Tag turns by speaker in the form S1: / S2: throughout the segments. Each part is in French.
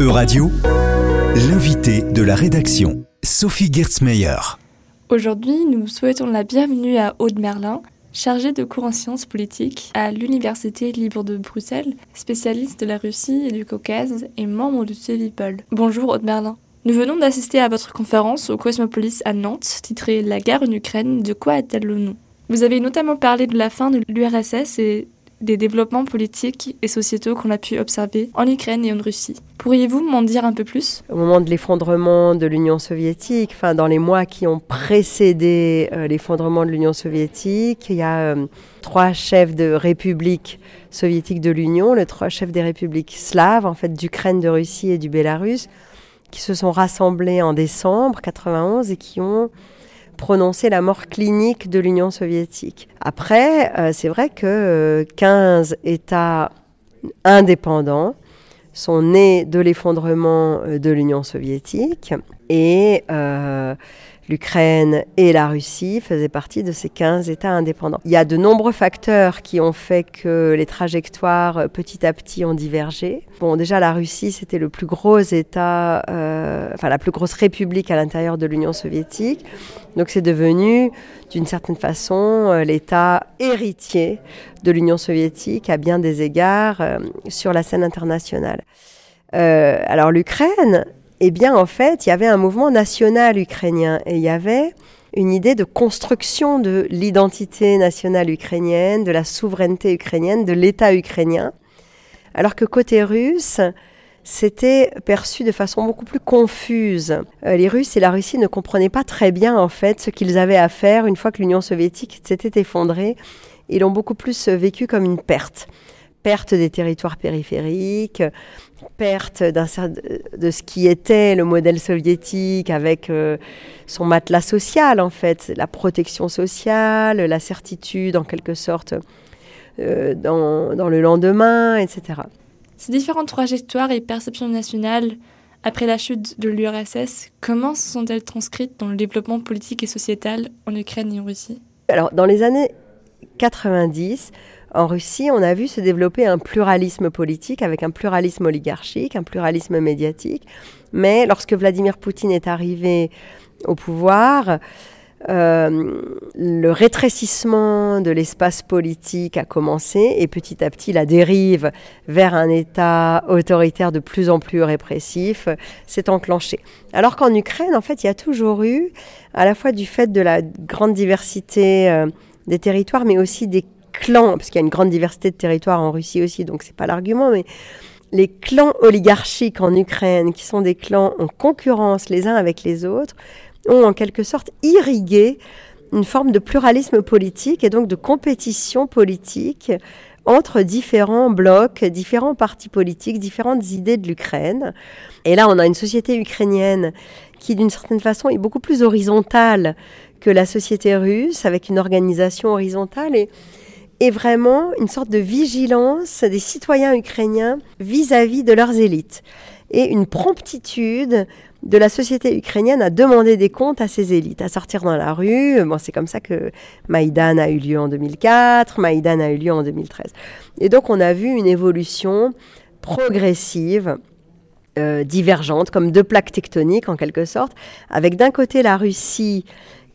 S1: E-Radio, l'invité de la rédaction, Sophie Gertzmeyer.
S2: Aujourd'hui, nous souhaitons la bienvenue à Aude Merlin, chargée de cours en sciences politiques à l'Université libre de Bruxelles, spécialiste de la Russie et du Caucase et membre du CEVIPOL. Bonjour Aude Merlin. Nous venons d'assister à votre conférence au Cosmopolis à Nantes, titrée La guerre en Ukraine, de quoi est-elle le nom? Vous avez notamment parlé de la fin de l'URSS et des développements politiques et sociétaux qu'on a pu observer en Ukraine et en Russie. Pourriez-vous m'en dire un peu plus?
S3: Au moment de l'effondrement de l'Union soviétique, enfin dans les mois qui ont précédé euh, l'effondrement de l'Union soviétique, il y a euh, trois chefs de républiques soviétiques de l'Union, les trois chefs des républiques slaves, en fait d'Ukraine, de Russie et du Bélarus, qui se sont rassemblés en décembre 91 et qui ont prononcer la mort clinique de l'Union soviétique. Après, euh, c'est vrai que 15 euh, États indépendants sont nés de l'effondrement euh, de l'Union soviétique et l'Ukraine et la Russie faisaient partie de ces 15 États indépendants. Il y a de nombreux facteurs qui ont fait que les trajectoires euh, petit à petit ont divergé. Bon, déjà la Russie, c'était le plus gros État, euh, enfin la plus grosse république à l'intérieur de l'Union soviétique. Donc c'est devenu, d'une certaine façon, euh, l'État héritier de l'Union soviétique à bien des égards sur la scène internationale. alors l'Ukraine, eh bien, en fait, il y avait un mouvement national ukrainien et il y avait une idée de construction de l'identité nationale ukrainienne, de la souveraineté ukrainienne, de l'État ukrainien, alors que côté russe, c'était perçu de façon beaucoup plus confuse. Euh, les Russes et la Russie ne comprenaient pas très bien en fait ce qu'ils avaient à faire une fois que l'Union soviétique s'était effondrée. Ils l'ont beaucoup plus vécu comme une perte perte des territoires périphériques, perte de ce qui était le modèle soviétique avec euh, son matelas social en fait, la protection sociale, la certitude en quelque sorte euh, dans, dans, le lendemain, etc.
S2: Ces différentes trajectoires et perceptions nationales après la chute de l'URSS, comment sont-elles transcrites dans le développement politique et sociétal en Ukraine et en Russie?
S3: Alors dans les années 90, en Russie, on a vu se développer un pluralisme politique avec un pluralisme oligarchique, un pluralisme médiatique. Mais lorsque Vladimir Poutine est arrivé au pouvoir, euh, le rétrécissement de l'espace politique a commencé et petit à petit la dérive vers un État autoritaire de plus en plus répressif s'est enclenchée. Alors qu'en Ukraine, en fait, il y a toujours eu, à la fois du fait de la grande diversité euh, des territoires, mais aussi des clans, parce qu'il y a une grande diversité de territoires en Russie aussi, donc c'est pas l'argument, mais les clans oligarchiques en Ukraine, qui sont des clans en concurrence les uns avec les autres, ont en quelque sorte irrigué une forme de pluralisme politique et donc de compétition politique entre différents blocs, différents partis politiques, différentes idées de l'Ukraine. Et là, on a une société ukrainienne qui, d'une certaine façon, est beaucoup plus horizontale que la société russe, avec une organisation horizontale. Et et vraiment une sorte de vigilance des citoyens ukrainiens vis-à-vis de leurs élites et une promptitude de la société ukrainienne à demander des comptes à ses élites, à sortir dans la rue. Bon, c'est comme ça que Maïdan a eu lieu en 2004, Maïdan a eu lieu en 2013. Et donc on a vu une évolution progressive euh, divergente, comme deux plaques tectoniques en quelque sorte, avec d'un côté la Russie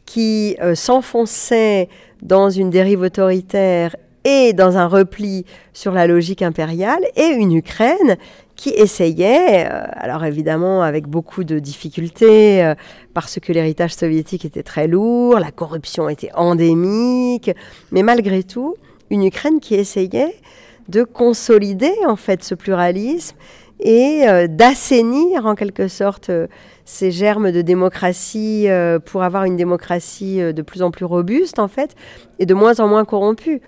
S3: qui euh, s'enfonçait dans une dérive autoritaire et dans un repli sur la logique impériale, et une Ukraine qui essayait, euh, alors évidemment avec beaucoup de difficultés, euh, parce que l'héritage soviétique était très lourd, la corruption était endémique, mais malgré tout, une Ukraine qui essayait de consolider en fait ce pluralisme et d'assainir en quelque sorte ces germes de démocratie euh, pour avoir une démocratie euh, de plus en plus robuste, en fait, et de moins en moins corrompue.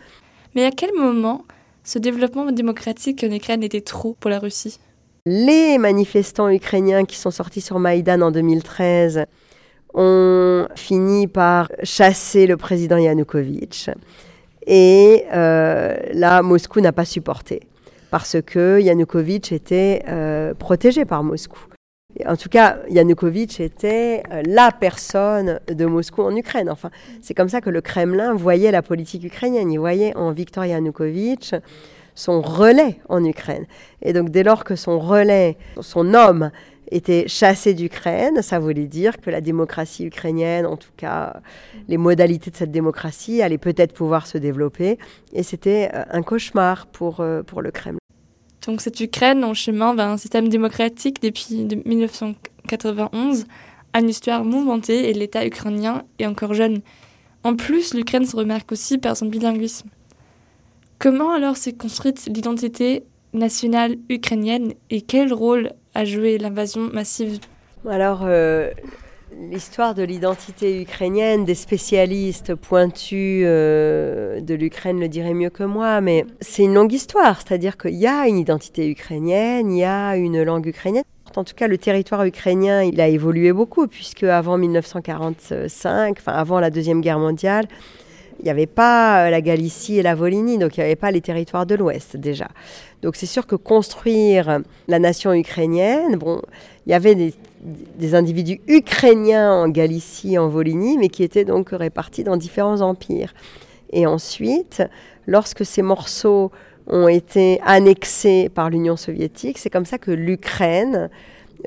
S2: Mais à quel moment ce développement démocratique en Ukraine était trop pour la Russie?
S3: Les manifestants ukrainiens qui sont sortis sur Maïdan en 2013 ont fini par chasser le président Yanukovych. Et euh, là, Moscou n'a pas supporté parce que Yanukovych était protégé par Moscou. En tout cas, Yanukovych était euh, la personne de Moscou en Ukraine. Enfin, c'est comme ça que le Kremlin voyait la politique ukrainienne. Il voyait en Viktor Yanukovych son relais en Ukraine. Et donc dès lors que son relais, son homme, était chassé d'Ukraine, ça voulait dire que la démocratie ukrainienne, en tout cas les modalités de cette démocratie, allaient peut-être pouvoir se développer. Et c'était euh, un cauchemar pour, euh, pour le Kremlin.
S2: Donc cette Ukraine en chemin vers un système démocratique depuis 1991 a une histoire mouvementée et l'État ukrainien est encore jeune. En plus, l'Ukraine se remarque aussi par son bilinguisme. Comment alors s'est construite l'identité nationale ukrainienne et quel rôle a joué l'invasion massive
S3: Alors, euh, l'histoire de l'identité ukrainienne, des spécialistes pointus euh, de l'Ukraine le diraient mieux que moi, mais c'est une longue histoire, c'est-à-dire qu'il y a une identité ukrainienne, il y a une langue ukrainienne. En tout cas, le territoire ukrainien, il a évolué beaucoup, puisque avant 1945, enfin avant la Deuxième Guerre mondiale, il n'y avait pas la Galicie et la Volhynie, donc il n'y avait pas les territoires de l'Ouest déjà. Donc c'est sûr que construire la nation ukrainienne, bon, il y avait des, individus ukrainiens en Galicie, en Volhynie, mais qui étaient donc répartis dans différents empires. Et ensuite, lorsque ces morceaux ont été annexés par l'Union soviétique, c'est comme ça que l'Ukraine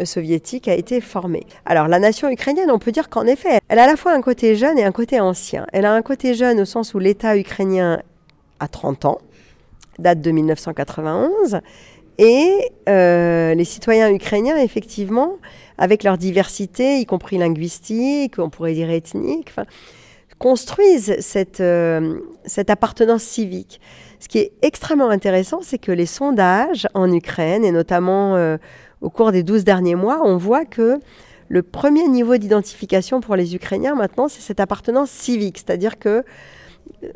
S3: soviétique a été formée. Alors la nation ukrainienne, on peut dire qu'en effet, elle a à la fois un côté jeune et un côté ancien. Elle a un côté jeune au sens où l'État ukrainien a 30 ans, date de 1991, et euh, les citoyens ukrainiens, effectivement, avec leur diversité, y compris linguistique, on pourrait dire ethnique, construisent cette, euh, cette appartenance civique. Ce qui est extrêmement intéressant, c'est que les sondages en Ukraine, et notamment euh, au cours des 12 derniers mois, on voit que le premier niveau d'identification pour les Ukrainiens maintenant, c'est cette appartenance civique, c'est-à-dire que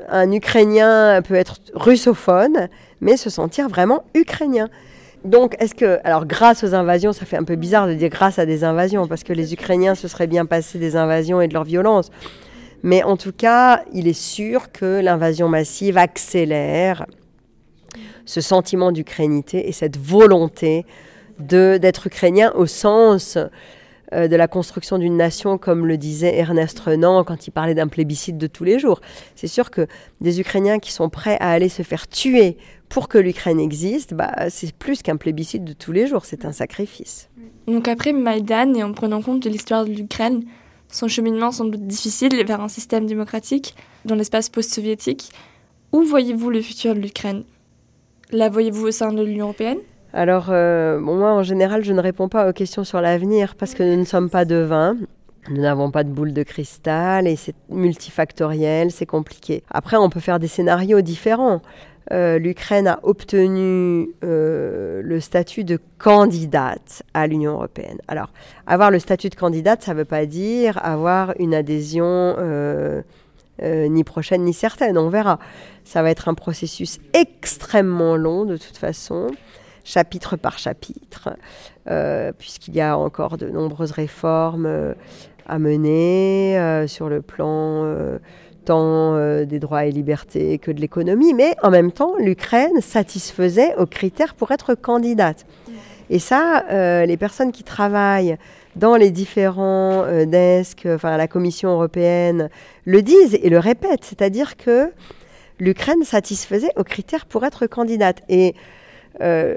S3: un Ukrainien peut être russophone, mais se sentir vraiment ukrainien. Donc, est-ce que, alors, grâce aux invasions, ça fait un peu bizarre de dire grâce à des invasions, parce que les Ukrainiens se seraient bien passés des invasions et de leur violence. Mais en tout cas, il est sûr que l'invasion massive accélère ce sentiment d'ukrainité et cette volonté d'être ukrainien au sens euh, de la construction d'une nation, comme le disait Ernest Renan quand il parlait d'un plébiscite de tous les jours. C'est sûr que des Ukrainiens qui sont prêts à aller se faire tuer pour que l'Ukraine existe, bah, c'est plus qu'un plébiscite de tous les jours, c'est un sacrifice.
S2: Donc après Maïdan, et en prenant compte de l'histoire de l'Ukraine, son cheminement semble difficile vers un système démocratique dans l'espace post-soviétique. Où voyez-vous le futur de l'Ukraine? La voyez-vous au sein de l'Union européenne?
S3: Alors, euh, moi, en général, je ne réponds pas aux questions sur l'avenir parce que nous ne sommes pas devins. Nous n'avons pas de boule de cristal et c'est multifactoriel, c'est compliqué. Après, on peut faire des scénarios différents. Euh, L'Ukraine a obtenu euh, le statut de candidate à l'Union européenne. Alors, avoir le statut de candidate, ça ne veut pas dire avoir une adhésion ni prochaine ni certaine, on verra. Ça va être un processus extrêmement long de toute façon chapitre par chapitre, euh, puisqu'il y a encore de nombreuses réformes euh, à mener euh, sur le plan tant des droits et libertés que de l'économie, mais en même temps, l'Ukraine satisfaisait aux critères pour être candidate. Et ça, les personnes qui travaillent dans les différents desks, enfin la Commission européenne, le disent et le répètent, c'est-à-dire que l'Ukraine satisfaisait aux critères pour être candidate. Et euh,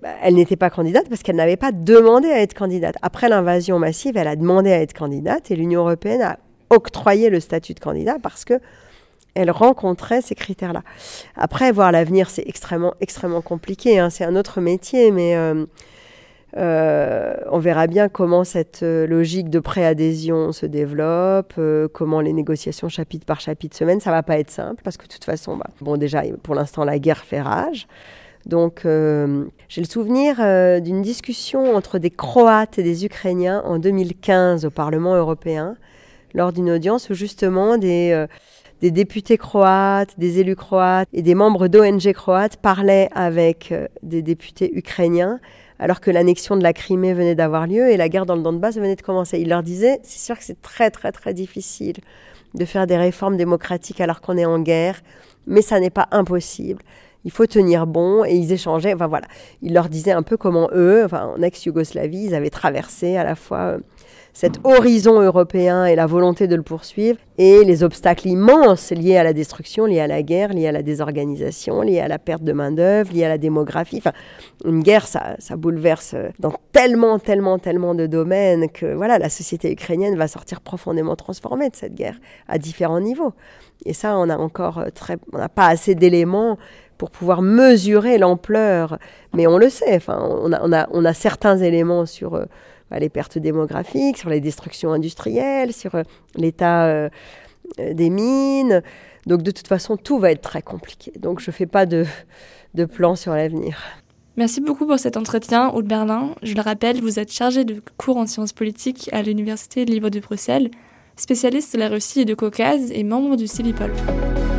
S3: bah, elle n'était pas candidate parce qu'elle n'avait pas demandé à être candidate. Après l'invasion massive, elle a demandé à être candidate et l'Union européenne a octroyé le statut de candidat parce que elle rencontrait ces critères-là. Après, voir l'avenir, c'est extrêmement, extrêmement compliqué. Hein. C'est un autre métier, mais euh, euh, on verra bien comment cette logique de préadhésion se développe, comment les négociations chapitre par chapitre se mènent. Ça va pas être simple parce que de toute façon, bah, bon, déjà, pour l'instant, la guerre fait rage. Donc, euh, j'ai le souvenir euh, d'une discussion entre des Croates et des Ukrainiens en 2015 au Parlement européen, lors d'une audience où justement des, euh, des, députés croates, des élus croates et des membres d'ONG croates parlaient avec des députés ukrainiens, alors que l'annexion de la Crimée venait d'avoir lieu et la guerre dans le Donbass venait de commencer. Ils leur disaient, c'est sûr que c'est très très très difficile de faire des réformes démocratiques alors qu'on est en guerre, mais ça n'est pas impossible il faut tenir bon. Et ils échangeaient, enfin voilà, ils leur disaient un peu comment eux, enfin, en ex-Yougoslavie, ils avaient traversé à la fois euh, cet horizon européen et la volonté de le poursuivre, et les obstacles immenses liés à la destruction, liés à la guerre, liés à la désorganisation, liés à la perte de main-d'œuvre, liés à la démographie. Enfin, une guerre, ça, ça bouleverse dans tellement, tellement, tellement de domaines que voilà, la société ukrainienne va sortir profondément transformée de cette guerre à différents niveaux. Et ça, on a encore très, on n'a pas assez d'éléments pour pouvoir mesurer l'ampleur. Mais on le sait, enfin, on, a, certains éléments sur euh, bah, les pertes démographiques, sur les destructions industrielles, sur euh, l'état euh, des mines. Donc de toute façon, tout va être très compliqué. Donc je ne fais pas de, plan sur l'avenir.
S2: Merci beaucoup pour cet entretien, Aude Berlin. Je le rappelle, vous êtes chargé de cours en sciences politiques à l'Université libre de Bruxelles, spécialiste de la Russie et du Caucase et membre du CIVIPOL.